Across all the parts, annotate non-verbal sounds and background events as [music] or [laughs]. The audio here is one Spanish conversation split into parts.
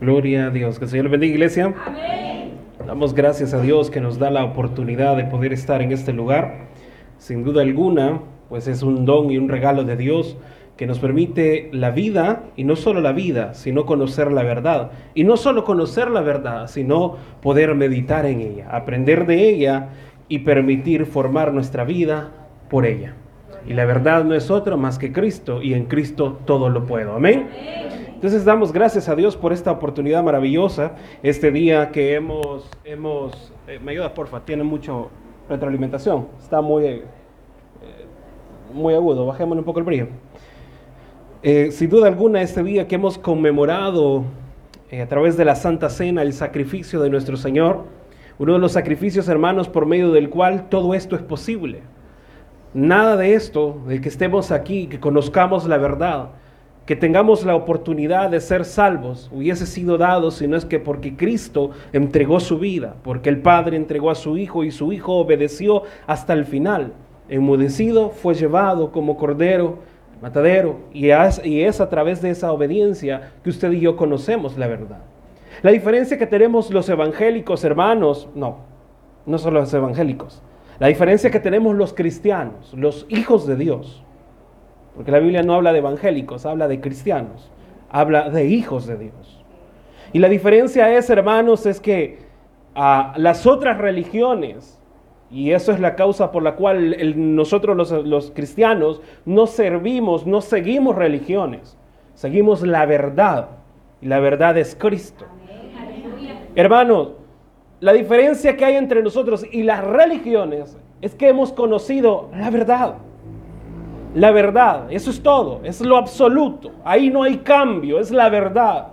Gloria a Dios. Que el Señor le bendiga, iglesia. Damos gracias a Dios que nos da la oportunidad de poder estar en este lugar. Sin duda alguna, pues es un don y un regalo de Dios que nos permite la vida, y no solo la vida, sino conocer la verdad. Y no solo conocer la verdad, sino poder meditar en ella, aprender de ella y permitir formar nuestra vida por ella. Y la verdad no es otra más que Cristo, y en Cristo todo lo puedo. Amén. Entonces damos gracias a Dios por esta oportunidad maravillosa, este día que hemos, hemos eh, me ayuda porfa, tiene mucho retroalimentación, está muy, eh, muy agudo, bajémosle un poco el brillo. Eh, sin duda alguna, este día que hemos conmemorado a través de la Santa Cena el sacrificio de nuestro Señor, uno de los sacrificios, hermanos, por medio del cual todo esto es posible. Nada de esto, de que estemos aquí, que conozcamos la verdad, que tengamos la oportunidad de ser salvos hubiese sido dado si no es que porque Cristo entregó su vida, porque el Padre entregó a su Hijo y su Hijo obedeció hasta el final. Enmudecido fue llevado como cordero matadero y es, a través de esa obediencia que usted y yo conocemos la verdad. La diferencia que tenemos los evangélicos hermanos, no, no solo los evangélicos, la diferencia que tenemos los cristianos, los hijos de Dios, porque la Biblia no habla de evangélicos, habla de cristianos, habla de hijos de Dios. Y la diferencia es, hermanos, es que a las otras religiones, y eso es la causa por la cual nosotros los, los cristianos no servimos, no seguimos religiones, seguimos la verdad. Y la verdad es Cristo. Hermanos, la diferencia que hay entre nosotros y las religiones es que hemos conocido la verdad la verdad. Eso es todo, es lo absoluto. Ahí no hay cambio, es la verdad.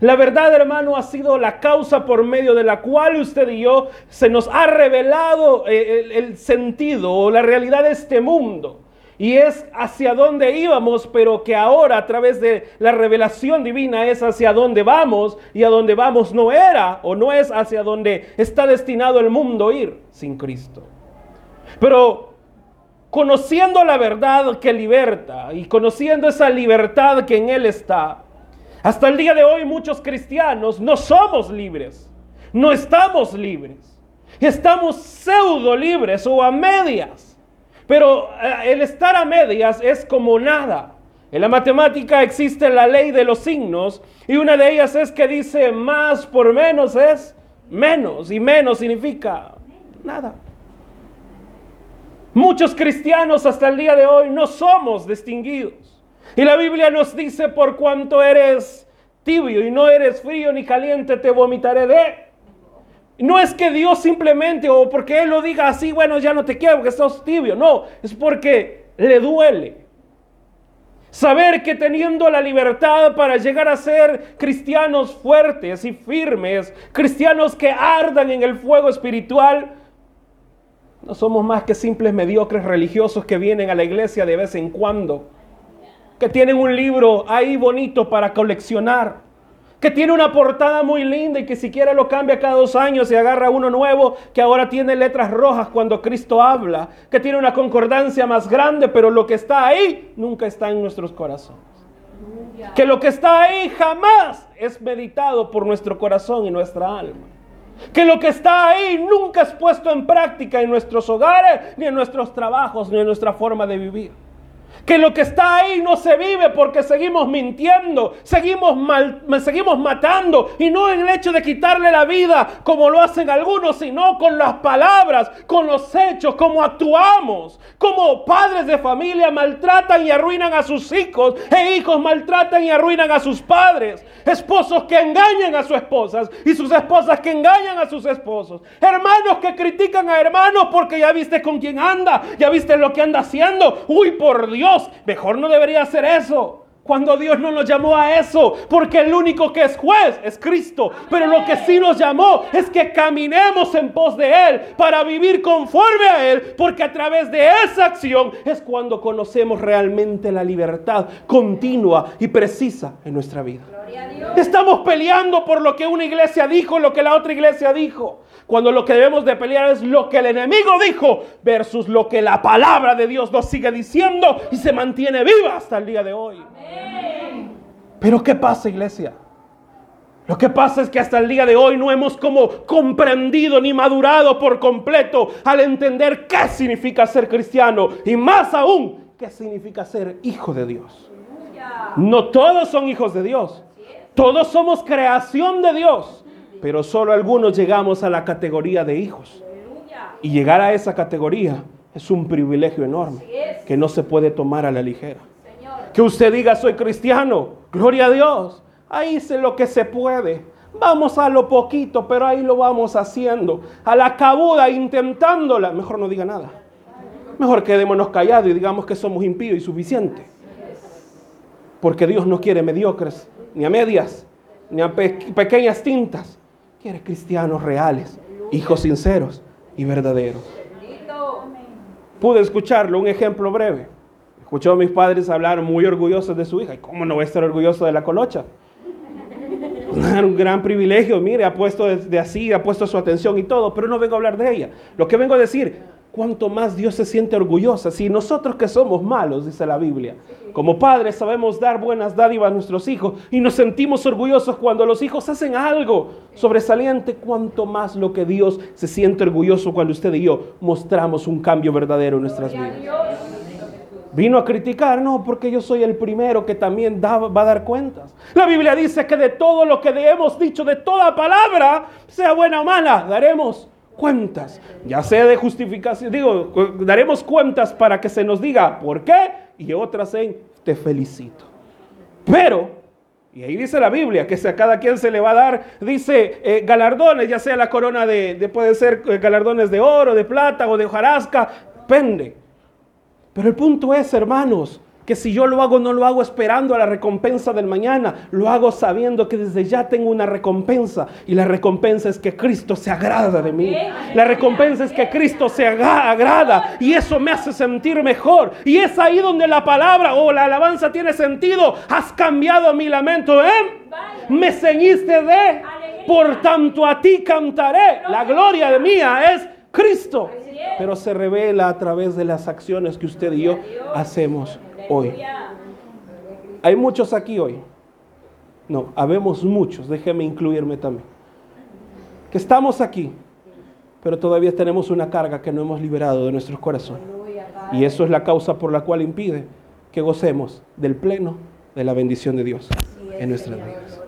La verdad, hermano, ha sido la causa por medio de la cual usted y yo se nos ha revelado eh, el, sentido o la realidad de este mundo. Y es hacia dónde íbamos, pero que ahora a través de la revelación divina es hacia dónde vamos y a dónde vamos no era o no es hacia dónde está destinado el mundo ir sin Cristo. Pero conociendo la verdad que liberta y conociendo esa libertad que en Él está, hasta el día de hoy muchos cristianos no somos libres, no estamos libres, estamos pseudo libres o a medias, pero eh, el estar a medias es como nada. En la matemática existe la ley de los signos y una de ellas es que dice más por menos es menos y menos significa nada. Muchos cristianos hasta el día de hoy no somos distinguidos. Y la Biblia nos dice, por cuanto eres tibio y no eres frío ni caliente, te vomitaré de. No es que Dios simplemente, o porque Él lo diga así, bueno, ya no te quiero porque sos tibio. No, es porque le duele. Saber que teniendo la libertad para llegar a ser cristianos fuertes y firmes, cristianos que ardan en el fuego espiritual, no somos más que simples mediocres religiosos que vienen a la iglesia de vez en cuando, que tienen un libro ahí bonito para coleccionar, que tiene una portada muy linda y que siquiera lo cambia cada dos años y agarra uno nuevo que ahora tiene letras rojas cuando Cristo habla, que tiene una concordancia más grande, pero lo que está ahí nunca está en nuestros corazones. Que lo que está ahí jamás es meditado por nuestro corazón y nuestra alma. Que lo que está ahí nunca es puesto en práctica en nuestros hogares, ni en nuestros trabajos, ni en nuestra forma de vivir que lo que está ahí no se vive porque seguimos mintiendo, seguimos, seguimos matando y no en el hecho de quitarle la vida como lo hacen algunos, sino con las palabras, con los hechos, como actuamos, como padres de familia maltratan y arruinan a sus hijos e hijos maltratan y arruinan a sus padres, esposos que engañan a sus esposas y sus esposas que engañan a sus esposos, hermanos que critican a hermanos porque ya viste con quién anda, ya viste lo que anda haciendo, uy por Dios Mejor no debería hacer eso. Cuando Dios no nos llamó a eso, porque el único que es juez es Cristo. Pero lo que sí nos llamó es que caminemos en pos de Él para vivir conforme a Él, porque a través de esa acción es cuando conocemos realmente la libertad continua y precisa en nuestra vida. Estamos peleando por lo que una iglesia dijo, lo que la otra iglesia dijo. Cuando lo que debemos de pelear es lo que el enemigo dijo versus lo que la palabra de Dios nos sigue diciendo y se mantiene viva hasta el día de hoy. Pero ¿qué pasa, iglesia? Lo que pasa es que hasta el día de hoy no hemos como comprendido ni madurado por completo al entender qué significa ser cristiano y más aún qué significa ser hijo de Dios. No todos son hijos de Dios. Todos somos creación de Dios, pero solo algunos llegamos a la categoría de hijos. Y llegar a esa categoría es un privilegio enorme que no se puede tomar a la ligera. Que usted diga soy cristiano, gloria a Dios Ahí hice lo que se puede. Vamos a lo poquito, pero ahí lo vamos haciendo. A la cabuda, intentándola. Mejor no diga nada. Mejor quedémonos callados y digamos que somos impíos y suficientes. Porque Dios no quiere mediocres, ni a medias, ni a pequeñas tintas. Quiere cristianos reales, hijos sinceros y verdaderos. Pude escucharlo, un ejemplo breve. Escuchó a mis padres hablar muy orgullosos de su hija. ¿Y cómo no voy a estar orgulloso de la colocha? [laughs] un gran privilegio, mire, ha puesto de, así, ha puesto su atención y todo, pero no vengo a hablar de ella. Lo que vengo a decir, cuanto más Dios se siente orgullosa, si nosotros que somos malos, dice la Biblia, como padres sabemos dar buenas dádivas a nuestros hijos y nos sentimos orgullosos cuando los hijos hacen algo sobresaliente, cuanto más lo que Dios se siente orgulloso cuando usted y yo mostramos un cambio verdadero en nuestras vidas. Vino a criticar, no, porque yo soy el primero que también va a dar cuentas. La Biblia dice que de todo lo que hemos dicho, de toda palabra, sea buena o mala, daremos cuentas. Ya sea de justificación, digo, daremos cuentas para que se nos diga por qué y otras en te felicito. Pero, y ahí dice la Biblia, que a cada quien se le va a dar, dice, eh, galardones, ya sea la corona de, de puede ser eh, galardones de oro, de plata o de hojarasca, pende. Pero el punto es, hermanos, que si yo lo hago, no lo hago esperando a la recompensa del mañana, lo hago sabiendo que desde ya tengo una recompensa. Y la recompensa es que Cristo se agrada de mí. La recompensa es que Cristo se agrada y eso me hace sentir mejor. Y es ahí donde la palabra o la alabanza tiene sentido. Has cambiado mi lamento ¿eh? Me ceñiste de, por tanto a ti cantaré. La gloria de mía es Cristo pero se revela a través de las acciones que usted y yo hacemos hoy. Hay muchos aquí hoy. No, habemos muchos, déjeme incluirme también. Que estamos aquí, pero todavía tenemos una carga que no hemos liberado de nuestros corazones. Y eso es la causa por la cual impide que gocemos del pleno de la bendición de Dios en nuestras vidas.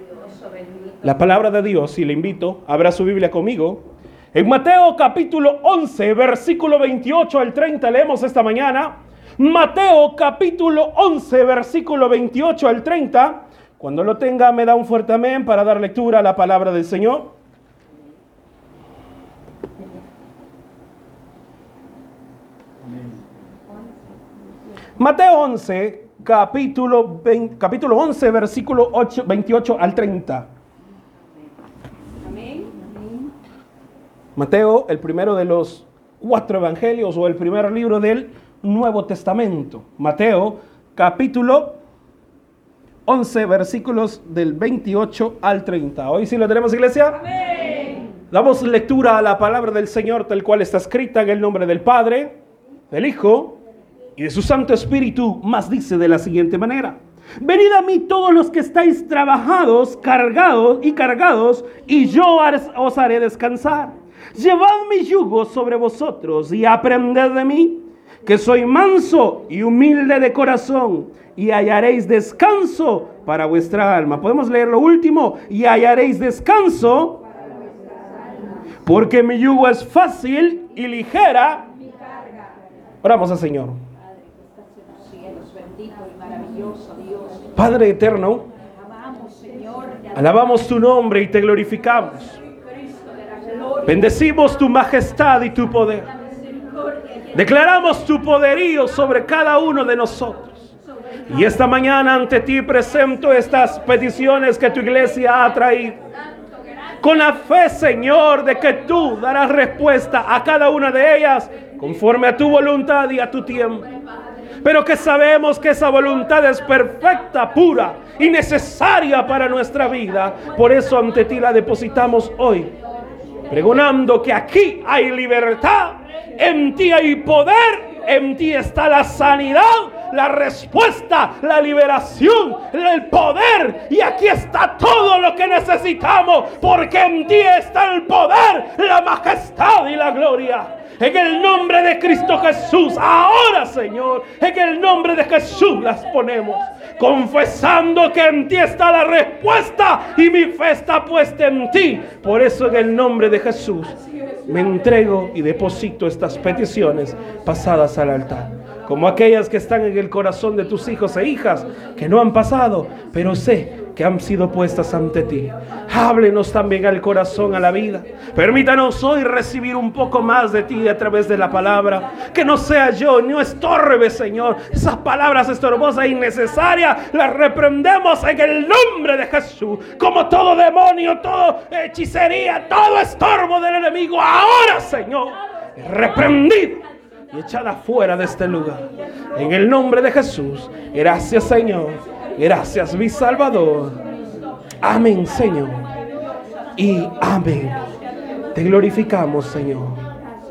La palabra de Dios, y le invito, abra su Biblia conmigo en Mateo capítulo 11, versículo 28 al 30 leemos esta mañana. Mateo capítulo 11, versículo 28 al 30. Cuando lo tenga me da un fuerte amén para dar lectura a la palabra del Señor. Mateo 11, capítulo, capítulo 11, versículo 8, 28 al 30. Mateo, el primero de los cuatro evangelios o el primer libro del Nuevo Testamento. Mateo, capítulo 11, versículos del 28 al 30. Hoy sí lo tenemos, iglesia. Amén. Damos lectura a la palabra del Señor, tal cual está escrita en el nombre del Padre, del Hijo y de su Santo Espíritu, más dice de la siguiente manera. Venid a mí todos los que estáis trabajados, cargados y cargados, y yo os haré descansar. Llevad mi yugo sobre vosotros y aprended de mí, que soy manso y humilde de corazón, y hallaréis descanso para vuestra alma. Podemos leer lo último, y hallaréis descanso, porque mi yugo es fácil y ligera. Oramos al Señor. Padre eterno, alabamos tu nombre y te glorificamos. Bendecimos tu majestad y tu poder. Declaramos tu poderío sobre cada uno de nosotros. Y esta mañana ante ti presento estas peticiones que tu iglesia ha traído. Con la fe, Señor, de que tú darás respuesta a cada una de ellas conforme a tu voluntad y a tu tiempo. Pero que sabemos que esa voluntad es perfecta, pura y necesaria para nuestra vida. Por eso ante ti la depositamos hoy pregonando que aquí hay libertad, en ti hay poder, en ti está la sanidad, la respuesta, la liberación, el poder. Y aquí está todo lo que necesitamos, porque en ti está el poder, la majestad y la gloria. En el nombre de Cristo Jesús, ahora Señor, en el nombre de Jesús las ponemos confesando que en ti está la respuesta y mi fe está puesta en ti. Por eso en el nombre de Jesús me entrego y deposito estas peticiones pasadas al altar. Como aquellas que están en el corazón de tus hijos e hijas que no han pasado, pero sé que han sido puestas ante ti. Háblenos también al corazón, a la vida. Permítanos hoy recibir un poco más de ti a través de la palabra. Que no sea yo, no estorbe, Señor. Esas palabras estorbosas e innecesarias las reprendemos en el nombre de Jesús. Como todo demonio, todo hechicería, todo estorbo del enemigo. Ahora, Señor, reprendido y echada fuera de este lugar. En el nombre de Jesús. Gracias, Señor. Gracias, mi Salvador. Amén, Señor. Y amén. Te glorificamos, Señor.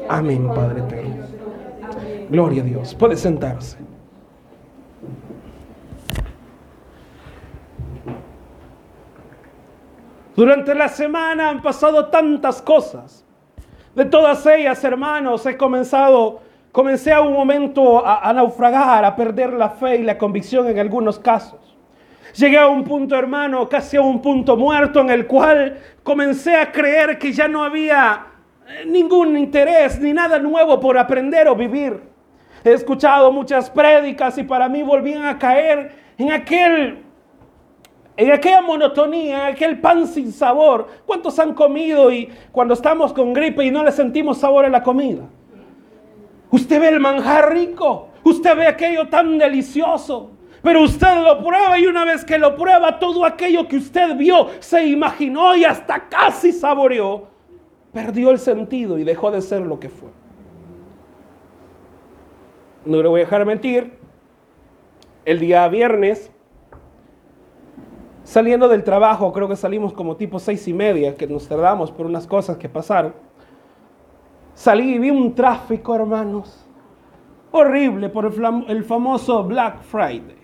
Amén, Padre eterno. Gloria a Dios. Puede sentarse. Durante la semana han pasado tantas cosas. De todas ellas, hermanos, he comenzado comencé a un momento a, a, naufragar, a perder la fe y la convicción en algunos casos. Llegué a un punto, hermano, casi a un punto muerto en el cual comencé a creer que ya no había eh, ningún interés ni nada nuevo por aprender o vivir. He escuchado muchas prédicas y para mí volvían a caer en aquel en aquella monotonía, en aquel pan sin sabor. ¿Cuántos han comido y cuando estamos con gripe y no le sentimos sabor a la comida? Usted ve el manjar rico, usted ve aquello tan delicioso, pero usted lo prueba y una vez que lo prueba, todo aquello que usted vio, se imaginó y hasta casi saboreó, perdió el sentido y dejó de ser lo que fue. No le voy a dejar mentir. El día viernes, saliendo del trabajo, creo que salimos como tipo seis y media, que nos tardamos por unas cosas que pasaron. Salí y vi un tráfico, hermanos, horrible por el, el famoso Black Friday.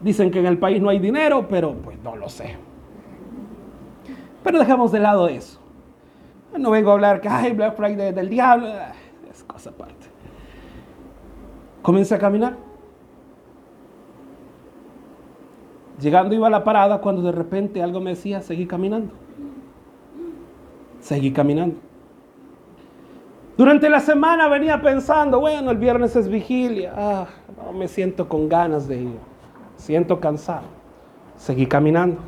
Dicen que en el país no hay dinero, pero pues no lo sé. Pero dejamos de lado eso. No vengo a hablar que hay Black Friday del diablo, es cosa aparte. Comencé a caminar. Llegando iba a la parada cuando de repente algo me decía, seguí caminando. Seguí caminando. Durante la semana venía pensando, bueno, el viernes es vigilia, ah, no me siento con ganas de ir siento cansado. Seguí caminando.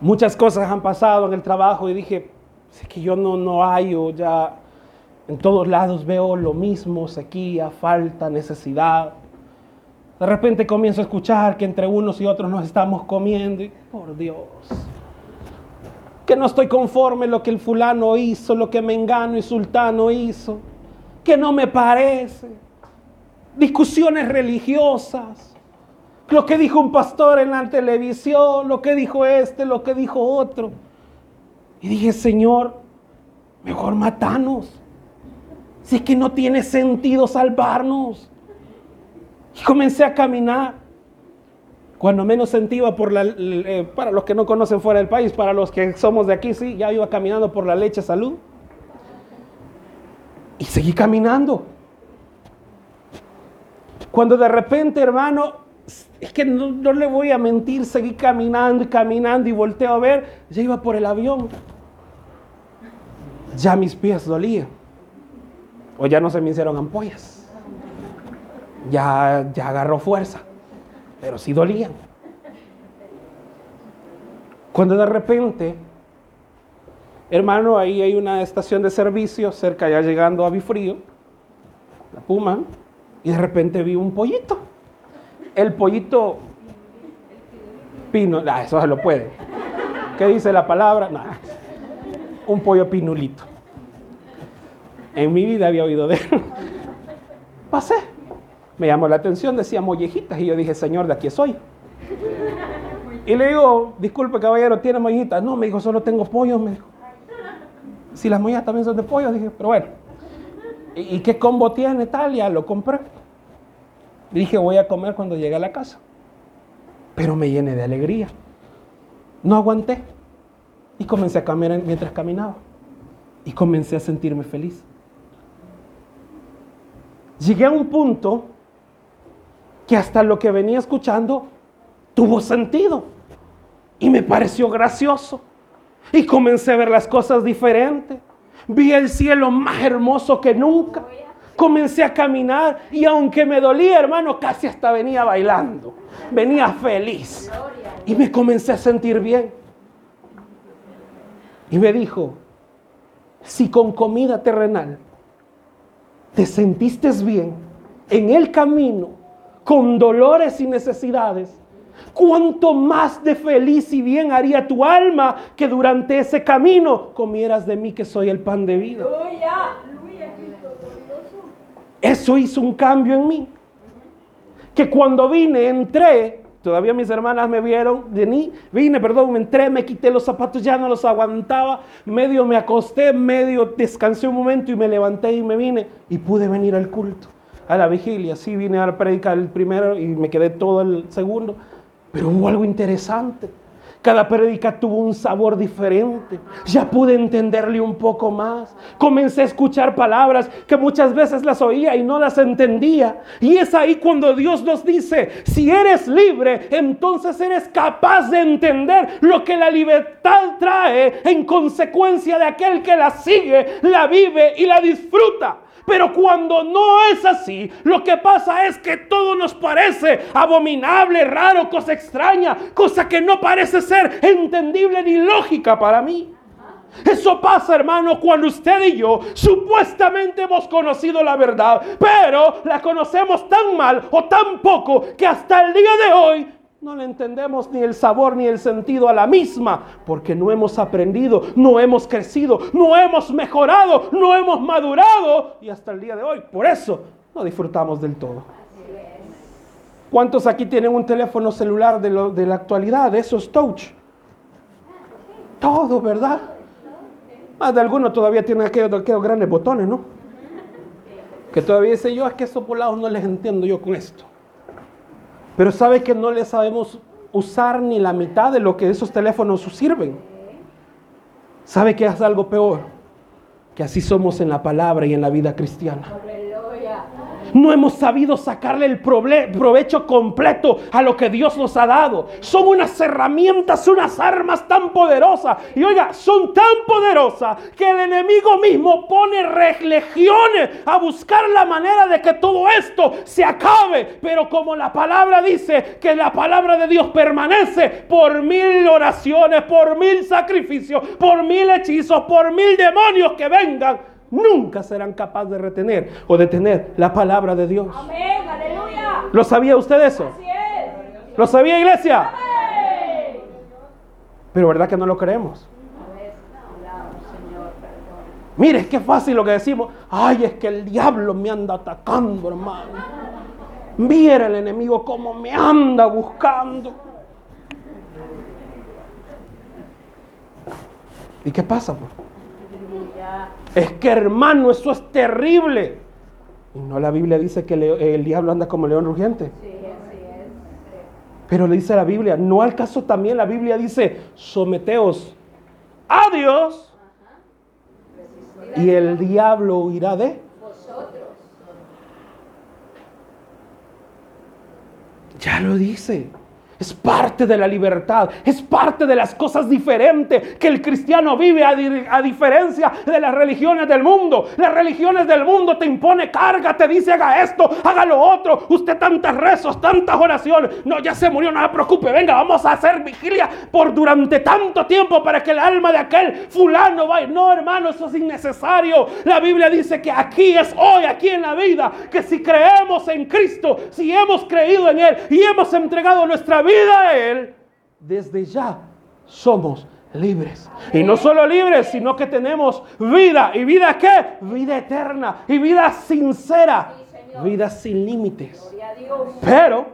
Muchas cosas han pasado en el trabajo y dije, sé que yo no, no hallo ya, en todos lados veo lo mismo, sequía, falta, necesidad. De repente comienzo a escuchar que entre unos y otros nos estamos comiendo y, por Dios, que no estoy conforme lo que el fulano hizo, lo que Mengano y Sultano hizo, que no me parece. Discusiones religiosas lo que dijo un pastor en la televisión, lo que dijo este, lo que dijo otro. Y dije, Señor, mejor matanos. Si es que no tiene sentido salvarnos. Y comencé a caminar. Cuando menos sentía por eh, para los que no conocen fuera del país, para los que somos de aquí, sí, ya iba caminando por la leche salud. Y seguí caminando. Cuando de repente, hermano, es que no, le voy a mentir, seguí caminando y caminando y volteo a ver, ya iba por el avión. Ya mis pies dolían. O ya no se me hicieron ampollas. Ya, ya agarró fuerza. Pero sí dolían. Cuando de repente, hermano, ahí hay una estación de servicio cerca, ya llegando a Bifrío, la Puma, y de repente vi un pollito el pollito pino, eso se lo puede. ¿Qué dice la palabra? Un pollo pinulito. En mi vida había oído de él. Pasé. Me llamó la atención, decía mollejitas y yo dije, Señor, de aquí soy. Y le digo, disculpe caballero, ¿tiene mollejitas? No, me dijo, solo tengo pollo, me dijo. Si las mollejas también son de pollo, dije, pero bueno. ¿y qué combo tiene tal? Lo compré. Dije, voy a comer cuando llegue a la casa. Pero me llené de alegría. No aguanté. Y comencé a caminar mientras caminaba. Y comencé a sentirme feliz. Llegué a un punto que hasta lo que venía escuchando tuvo sentido. Y me pareció gracioso. Y comencé a ver las cosas diferentes. Vi el cielo más hermoso que nunca. Comencé a caminar y aunque me dolía, hermano, casi hasta venía bailando. Venía feliz. Y me comencé a sentir bien. Y me dijo, si con comida terrenal te sentiste bien en el camino, con dolores y necesidades, cuánto más de feliz y bien haría tu alma que durante ese camino comieras de mí que soy el pan de vida. Eso hizo un cambio en mí. Que cuando vine, entré, todavía mis hermanas me vieron, vine, vine, perdón, me entré, me quité los zapatos, ya no los aguantaba, medio me acosté, medio descansé un momento y me levanté y me vine y pude venir al culto, a la vigilia. Sí, vine a predicar el primero y me quedé todo el segundo. Pero hubo algo interesante. Cada prédica tuvo un sabor diferente. Ya pude entenderle un poco más. Comencé a escuchar palabras que muchas veces las oía y no las entendía. Y es ahí cuando Dios nos dice, si eres libre, entonces eres capaz de entender lo que la libertad trae en consecuencia de aquel que la sigue, la vive y la disfruta. Pero cuando no es así, lo que pasa es que todo nos parece abominable, raro, cosa extraña, cosa que no parece ser entendible ni lógica para mí. Eso pasa, hermano, cuando usted y yo supuestamente hemos conocido la verdad, pero la conocemos tan mal o tan poco que hasta el día de hoy no le entendemos ni el sabor ni el sentido a la misma, porque no hemos aprendido, no hemos crecido, no hemos mejorado, no hemos madurado y hasta el día de hoy, por eso no disfrutamos del todo. ¿Cuántos aquí tienen un teléfono celular de, de la actualidad, de esos touch? Todo, ¿verdad? Más de algunos todavía tienen aquellos, aquellos grandes botones, ¿no? Que todavía dice yo, es que esos polados no les entiendo yo con esto. Pero sabe que no le sabemos usar ni la mitad de lo que esos teléfonos sirven. ¿Sabe que es algo peor? Que así somos en la palabra y en la vida cristiana. No hemos sabido sacarle el provecho completo a lo que Dios nos ha dado. Son unas herramientas, unas armas tan poderosas. Y oiga, son tan poderosas que el enemigo mismo pone legiones a buscar la manera de que todo esto se acabe. Pero como la palabra dice que la palabra de Dios permanece por mil oraciones, por mil sacrificios, por mil hechizos, por mil demonios que vengan nunca serán capaces de retener o detener la palabra de Dios. Amén, aleluya. ¿Lo sabía usted eso? Así es. ¿Lo sabía iglesia? Pero ¿verdad que no lo creemos? Mire, es que fácil lo que decimos. Ay, es que el diablo me anda atacando, hermano. Mira el enemigo cómo me anda buscando. ¿Y qué pasa? Pues? Es que hermano, eso es terrible. Y no la Biblia dice que el diablo anda como león rugiente. Pero le dice la Biblia, no al caso también la Biblia dice, someteos a Dios y el diablo huirá de vosotros. Ya lo dice. Es parte de la libertad, es parte de las cosas diferentes que el cristiano vive a, diferencia de las religiones del mundo. Las religiones del mundo te impone carga, te dice haga esto, haga lo otro. Usted tantas rezos, tantas oraciones. No, ya se murió, no se preocupe. Venga, vamos a hacer vigilia por durante tanto tiempo para que el alma de aquel fulano vaya. No, hermano, eso es innecesario. La Biblia dice que aquí es hoy, aquí en la vida, que si creemos en Cristo, si hemos creído en Él y hemos entregado nuestra vida, vida a Él, desde ya somos libres. Y no solo libres, sino que tenemos vida. ¿Y vida qué? Vida eterna. Y vida sincera. vida sin límites. Pero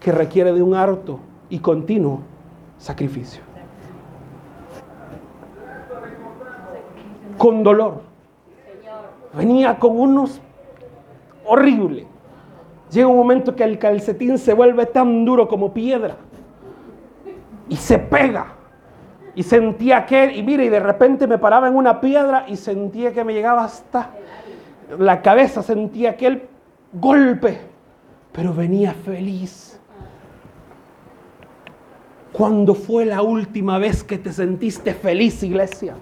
que requiere de un harto y continuo sacrificio. Con dolor. Venía con unos horrible. Llega un momento que el calcetín se vuelve tan duro como piedra y se pega. Y sentía que, y mire, y de repente me paraba en una piedra y sentía que me llegaba hasta la cabeza, sentía aquel golpe, pero venía feliz. ¿Cuándo fue la última vez que te sentiste feliz, iglesia?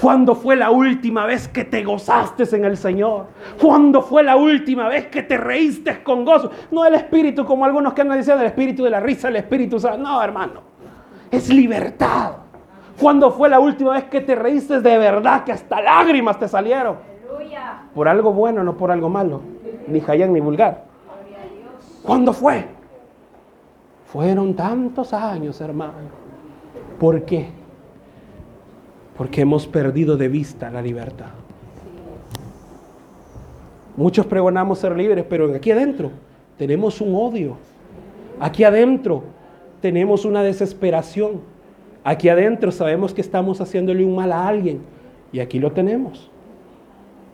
¿Cuándo fue la última vez que te gozaste en el Señor? ¿Cuándo fue la última vez que te reíste con gozo? No el espíritu, como algunos que andan diciendo, el espíritu de la risa, el espíritu. No, hermano. Es libertad. ¿Cuándo fue la última vez que te reíste de verdad, que hasta lágrimas te salieron? Por algo bueno, no por algo malo. Ni jayán ni vulgar. ¿Cuándo fue? Fueron tantos años, hermano. ¿Por qué? Porque hemos perdido de vista la libertad. Muchos pregonamos ser libres, pero aquí adentro tenemos un odio. Aquí adentro tenemos una desesperación. Aquí adentro sabemos que estamos haciéndole un mal a alguien. Y aquí lo tenemos.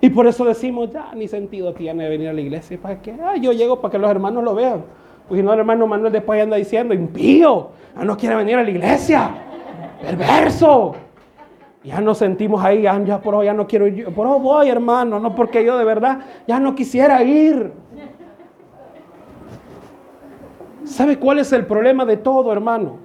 Y por eso decimos, ya, ni sentido tiene venir a la iglesia. ¿Para qué? Ah, yo llego para que los hermanos lo vean. Si no, el hermano Manuel después anda diciendo, impío, ah, no quiere venir a la iglesia. Perverso. Ya nos sentimos ahí, ya, por hoy ya no quiero ir, por hoy voy hermano, no porque yo de verdad ya no quisiera ir. ¿Sabe cuál es el problema de todo, hermano?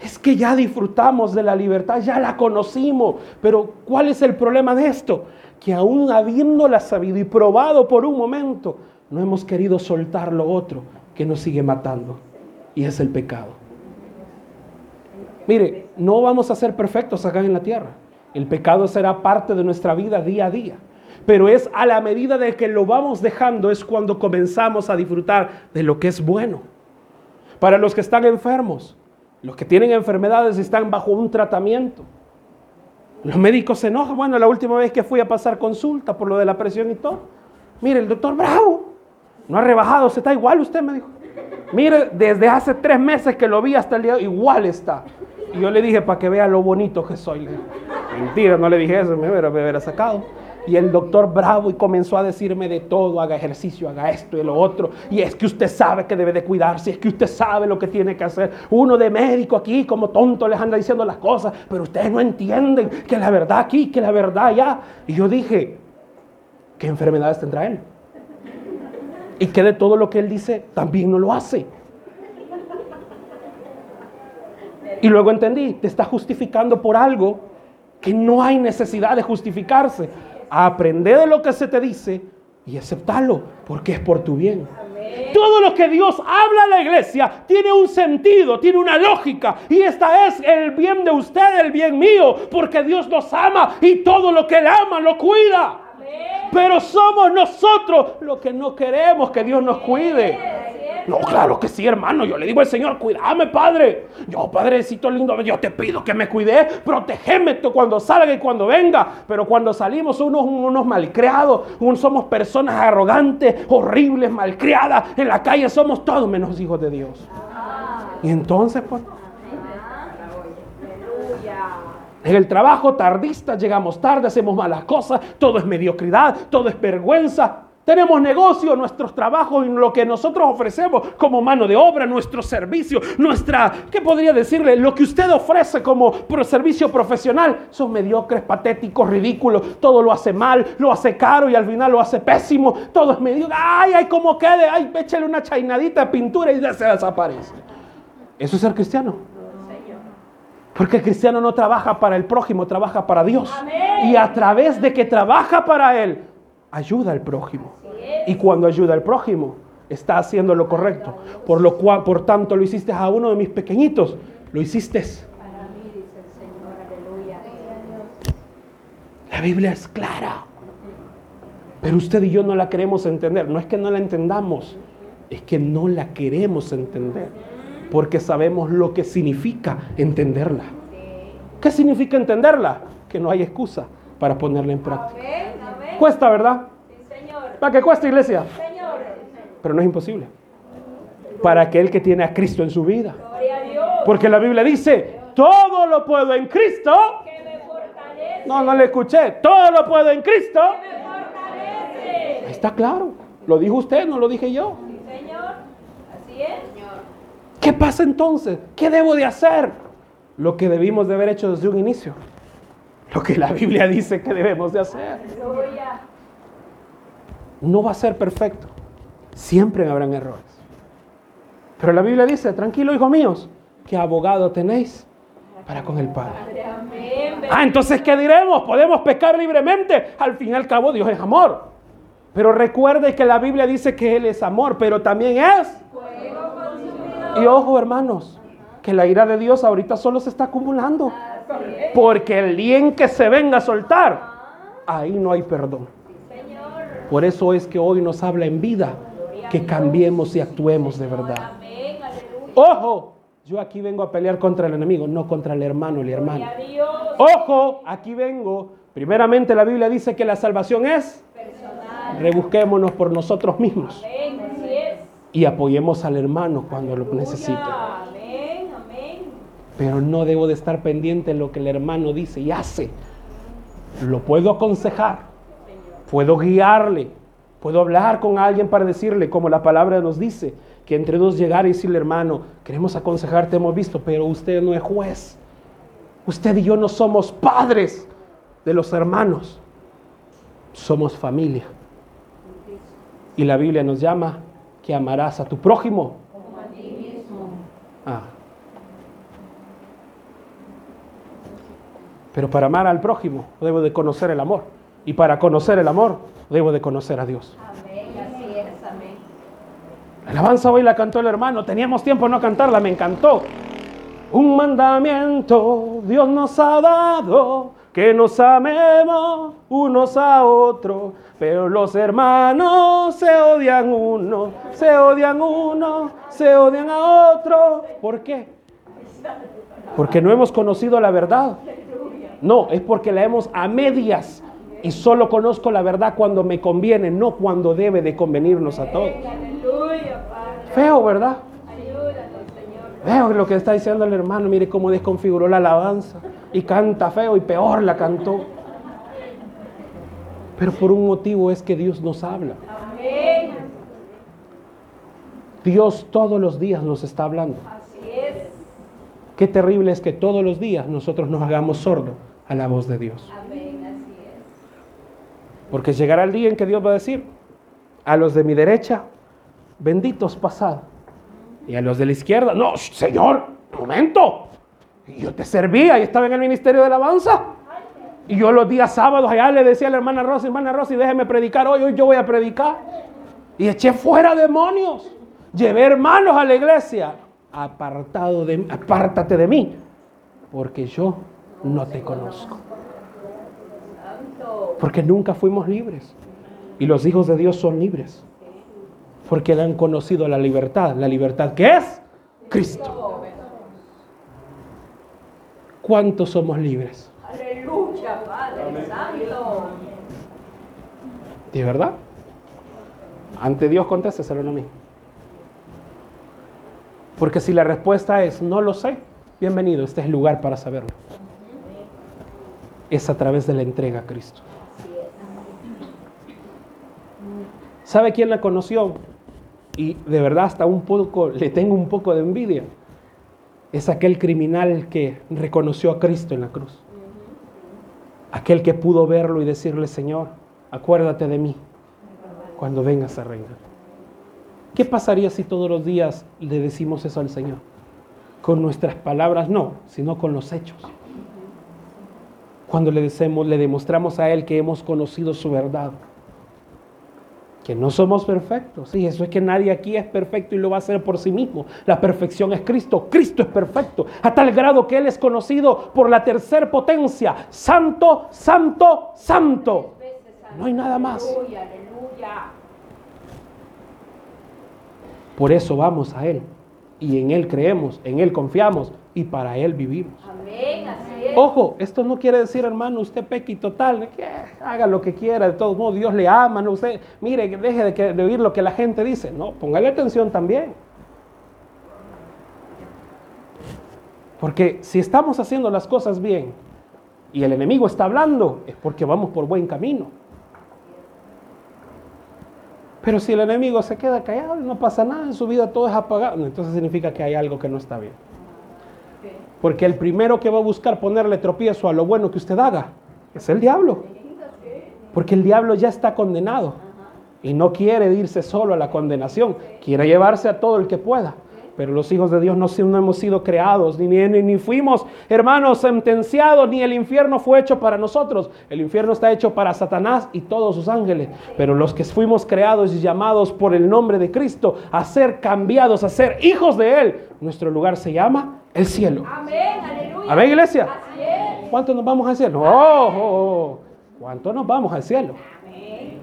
Es que ya disfrutamos de la libertad, ya la conocimos, pero ¿cuál es el problema de esto? Que aún habiéndola sabido y probado por un momento, no hemos querido soltar lo otro que nos sigue matando, y es el pecado. Mire, no vamos a ser perfectos acá en la tierra. El pecado será parte de nuestra vida día a día. Pero es a la medida de que lo vamos dejando es cuando comenzamos a disfrutar de lo que es bueno. Para los que están enfermos, los que tienen enfermedades están bajo un tratamiento. Los médicos se enojan. Bueno, la última vez que fui a pasar consulta por lo de la presión y todo. Mire, el doctor Bravo no ha rebajado, se está igual usted, me dijo. Mire, desde hace tres meses que lo vi hasta el día, igual está. Y yo le dije, para que vea lo bonito que soy. Mentira, no le dije eso, me hubiera, sacado. Y el doctor bravo y comenzó a decirme de todo, haga ejercicio, haga esto y lo otro. Y es que usted sabe que debe de cuidarse, es que usted sabe lo que tiene que hacer. Uno de médico aquí como tonto les anda diciendo las cosas, pero ustedes no entienden que la verdad aquí, que la verdad allá. Y yo dije, ¿qué enfermedades tendrá él? Y que de todo lo que él dice también no lo hace. Y luego entendí, te está justificando por algo que no hay necesidad de justificarse. Aprende de lo que se te dice y aceptarlo, porque es por tu bien. Todo lo que Dios habla a la iglesia tiene un sentido, tiene una lógica. Y esta es el bien de usted, el bien mío, porque Dios nos ama y todo lo que Él ama lo cuida. Pero somos nosotros los que no queremos que Dios nos cuide. No, claro que sí, hermano. Yo le digo al Señor, cuídame, Padre. Yo, Padrecito lindo, yo te pido que me cuide, protegeme cuando salga y cuando venga. Pero cuando salimos unos, unos malcriados, somos personas arrogantes, horribles, malcriadas. En la calle somos todos menos hijos de Dios. Y entonces, pues... En el trabajo tardista llegamos tarde, hacemos malas cosas, todo es mediocridad, todo es vergüenza. Tenemos negocio, nuestros trabajos, lo que nosotros ofrecemos como mano de obra, nuestro servicio, nuestra, ¿qué podría decirle? Lo que usted ofrece como servicio profesional son mediocres, patéticos, ridículos. Todo lo hace mal, lo hace caro y al final lo hace pésimo. Todo es mediocre. Ay, ay, como quede. Ay, échale una chainadita de pintura y ya se desaparece. Eso es ser cristiano. Porque el cristiano no trabaja para el prójimo, trabaja para Dios. Y a través de que trabaja para Él, ayuda al prójimo. Y cuando ayuda al prójimo, está haciendo lo correcto. Por lo cual, por tanto, lo hiciste a uno de mis pequeñitos, lo hiciste. La Biblia es clara. Pero usted y yo no la queremos entender. No es que no la entendamos, es que no la queremos entender. Porque sabemos lo que significa entenderla. ¿Qué significa entenderla? Que no hay excusa para ponerla en práctica. Cuesta, ¿verdad? ¿Para qué cuesta, iglesia? Pero no es imposible. Para aquel que tiene a Cristo en su vida. Porque la Biblia dice, todo lo puedo en Cristo. No, no le escuché. Todo lo puedo en Cristo Está claro. Lo dijo usted, no lo dije yo. Señor. Así es. ¿Qué pasa entonces? ¿Qué debo de hacer? Lo que debimos de haber hecho desde un inicio. Lo que la Biblia dice que debemos de hacer. No va a ser perfecto. Siempre habrán errores. Pero la Biblia dice, tranquilo, hijos míos, que abogado tenéis para con el Padre. Ah, entonces, ¿qué diremos? Podemos pecar libremente. Al fin y al cabo, Dios es amor. Pero recuerde que la Biblia dice que Él es amor, pero también es. Y ojo, hermanos, que la ira de Dios ahorita solo se está acumulando. Porque el día en que se venga a soltar, ahí no hay perdón. Por eso es que hoy nos habla en vida que cambiemos y actuemos de verdad. Ojo, yo aquí vengo a pelear contra el enemigo, no contra el hermano y la hermana. Ojo, aquí vengo. Primeramente la Biblia dice que la salvación es, rebusquémonos por nosotros mismos y apoyemos al hermano cuando lo necesite. Pero no debo de estar pendiente de lo que el hermano dice y hace. Lo puedo aconsejar, puedo guiarle, puedo hablar con alguien para decirle, como la palabra nos dice, que entre dos llegar y decirle, hermano, queremos aconsejarte, hemos visto, pero usted no es juez. Usted y yo no somos padres de los hermanos, somos familia. Y la Biblia nos llama que amarás a tu prójimo. Ah. Pero para amar al prójimo debo de conocer el amor. Y para conocer el amor debo de conocer a Dios. Amén. Así es. Amén. La alabanza hoy la cantó el hermano. Teníamos tiempo de no cantarla, me encantó. Un mandamiento Dios nos ha dado, que nos amemos unos a otros. Pero los hermanos se odian uno, se odian uno, se odian a otro. ¿Por qué? Porque no hemos conocido la verdad. No, es porque la hemos a medias. Y solo conozco la verdad cuando me conviene, no cuando debe de convenirnos a todos. Feo, ¿verdad? Veo lo que está diciendo el hermano, mire cómo desconfiguró la alabanza. Y canta feo y peor la cantó. Pero por un motivo es que Dios nos habla. Dios todos los días nos está hablando. Así es. Qué terrible es que todos los días nosotros nos hagamos sordo a la voz de Dios. Amén. Porque llegará el día en que Dios va a decir, a los de mi derecha, benditos pasad. Y a los de la izquierda, no, Señor, momento. Yo te servía y estaba en el ministerio de alabanza. Y yo los días sábados allá le decía a la hermana Rosy, hermana Rosy, déjeme predicar hoy, hoy yo voy a predicar. Y eché fuera demonios. Llevé hermanos a la iglesia. Apartado de, apártate de mí, porque yo no te conozco. Porque nunca fuimos libres. Y los hijos de Dios son libres. Porque han conocido la libertad. La libertad que es Cristo. ¿Cuántos somos libres? Aleluya, Padre Santo. ¿De verdad? Ante Dios contéstaselo a mí. Porque si la respuesta es no lo sé, bienvenido, este es el lugar para saberlo. Es a través de la entrega a Cristo. ¿Sabe quién la conoció? Y de verdad hasta un poco, le tengo un poco de envidia. Es aquel criminal que reconoció a Cristo en la cruz. Aquel que pudo verlo y decirle, Señor, acuérdate de mí cuando vengas a reinar. ¿Qué pasaría si todos los días le decimos eso al Señor? Con nuestras palabras no, sino con los hechos. Cuando le, decimos, le demostramos a Él que hemos conocido su verdad. Que no somos perfectos. Sí, eso es que nadie aquí es perfecto y lo va a hacer por sí mismo. La perfección es Cristo. Cristo es perfecto. A tal grado que Él es conocido por la tercer potencia. Santo, santo, santo. No hay nada más. Por eso vamos a Él. Y en Él creemos, en Él confiamos y para Él vivimos. Amén. Así es. Ojo, esto no quiere decir, hermano, usted peque y total, que haga lo que quiera, de todos modos, Dios le ama, no usted, mire, deje de, que- de oír lo que la gente dice. No, póngale atención también. Porque si estamos haciendo las cosas bien y el enemigo está hablando, es porque vamos por buen camino. Pero si el enemigo se queda callado y no pasa nada en su vida, todo es apagado, entonces significa que hay algo que no está bien. Porque el primero que va a buscar ponerle tropiezo a lo bueno que usted haga es el diablo. Porque el diablo ya está condenado y no quiere irse solo a la condenación, quiere llevarse a todo el que pueda. Pero los hijos de Dios no, hemos sido creados, ni, ni, ni, fuimos, hermanos, sentenciados, ni el infierno fue hecho para nosotros. El infierno está hecho para Satanás y todos sus ángeles. Pero los que fuimos creados y llamados por el nombre de Cristo a ser cambiados, a ser hijos de Él, nuestro lugar se llama el cielo. Amén, aleluya. Amén, iglesia. ¿Cuántos nos vamos al cielo? Oh, oh, oh. ¿Cuántos nos vamos al cielo? Amén.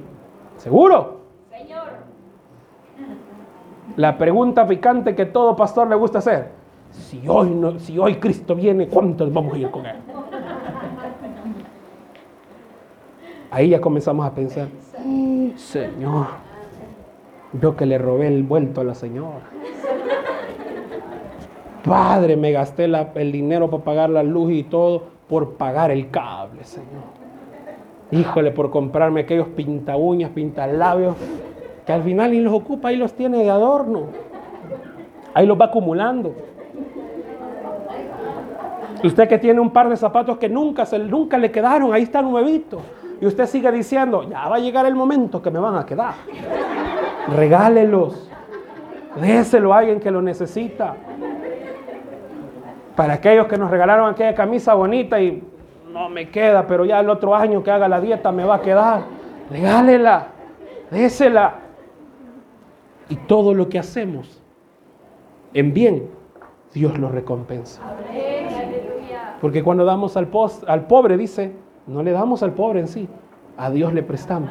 ¿Seguro? La pregunta picante que todo pastor le gusta hacer. Si hoy, no, si hoy Cristo viene, ¿cuántos vamos a ir con Él? Ahí ya comenzamos a pensar, Señor, yo que le robé el vuelto a la señora. Padre, me gasté el dinero para pagar la luz y todo por pagar el cable, Señor. Híjole, por comprarme aquellos pinta uñas, pinta labios, que al final ni los ocupa, ahí los tiene de adorno. Ahí los va acumulando. Usted que tiene un par de zapatos que nunca, se, nunca le quedaron, ahí están nuevitos. Y usted sigue diciendo, ya va a llegar el momento que me van a quedar. Regálelos. Déselo a alguien que lo necesita. Para aquellos que nos regalaron aquella camisa bonita y no me queda, pero ya el otro año que haga la dieta me va a quedar. Regálela, désela. Y todo lo que hacemos en bien, Dios lo recompensa. Porque cuando damos al, pos- al pobre, dice, no le damos al pobre en sí, a Dios le prestamos.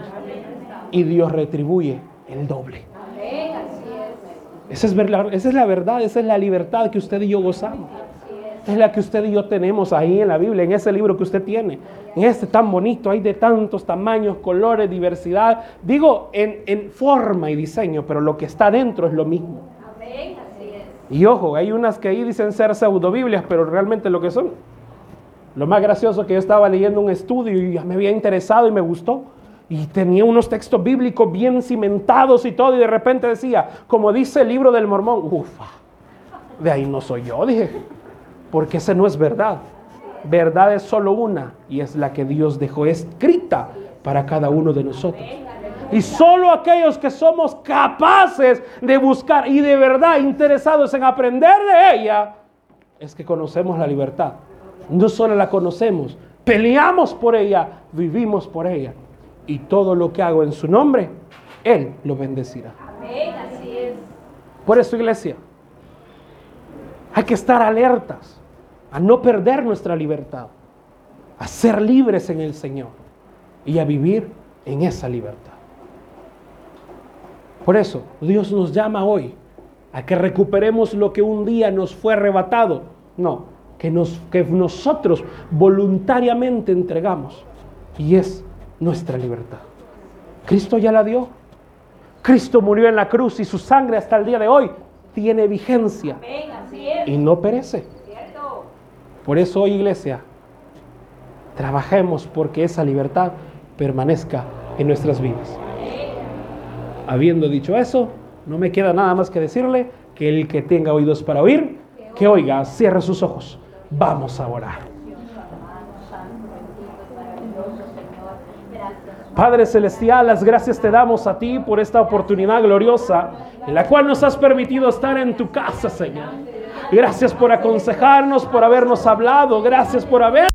Y Dios retribuye el doble. Esa es, ver- esa es la verdad, esa es la libertad que usted y yo gozamos. Es la que usted y yo tenemos ahí en la Biblia, en ese libro que usted tiene. En este tan bonito, hay de tantos tamaños, colores, diversidad. Digo, en, en forma y diseño, pero lo que está dentro es lo mismo. Amén, así es. Y ojo, hay unas que ahí dicen ser pseudobiblias, pero realmente lo que son. Lo más gracioso que yo estaba leyendo un estudio y ya me había interesado y me gustó. Y tenía unos textos bíblicos bien cimentados y todo, y de repente decía, como dice el libro del mormón, ufa, de ahí no soy yo, dije, porque ese no es verdad. Verdad es solo una, y es la que Dios dejó escrita para cada uno de nosotros. Y solo aquellos que somos capaces de buscar y de verdad interesados en aprender de ella, es que conocemos la libertad. No solo la conocemos, peleamos por ella, vivimos por ella. Y todo lo que hago en su nombre, Él lo bendecirá. Amén, así es. Por eso, iglesia, hay que estar alertas a no perder nuestra libertad, a ser libres en el Señor y a vivir en esa libertad. Por eso, Dios nos llama hoy a que recuperemos lo que un día nos fue arrebatado. No, que, nos, que nosotros voluntariamente entregamos. Y es nuestra libertad. Cristo ya la dio. Cristo murió en la cruz y su sangre hasta el día de hoy tiene vigencia Amén, así es. y no perece. Por eso hoy, iglesia, trabajemos porque esa libertad permanezca en nuestras vidas. Habiendo dicho eso, no me queda nada más que decirle que el que tenga oídos para oír, que oiga, cierre sus ojos. Vamos a orar. Padre Celestial, las gracias te damos a ti por esta oportunidad gloriosa en la cual nos has permitido estar en tu casa, Señor. Gracias por aconsejarnos, por habernos hablado, gracias por haber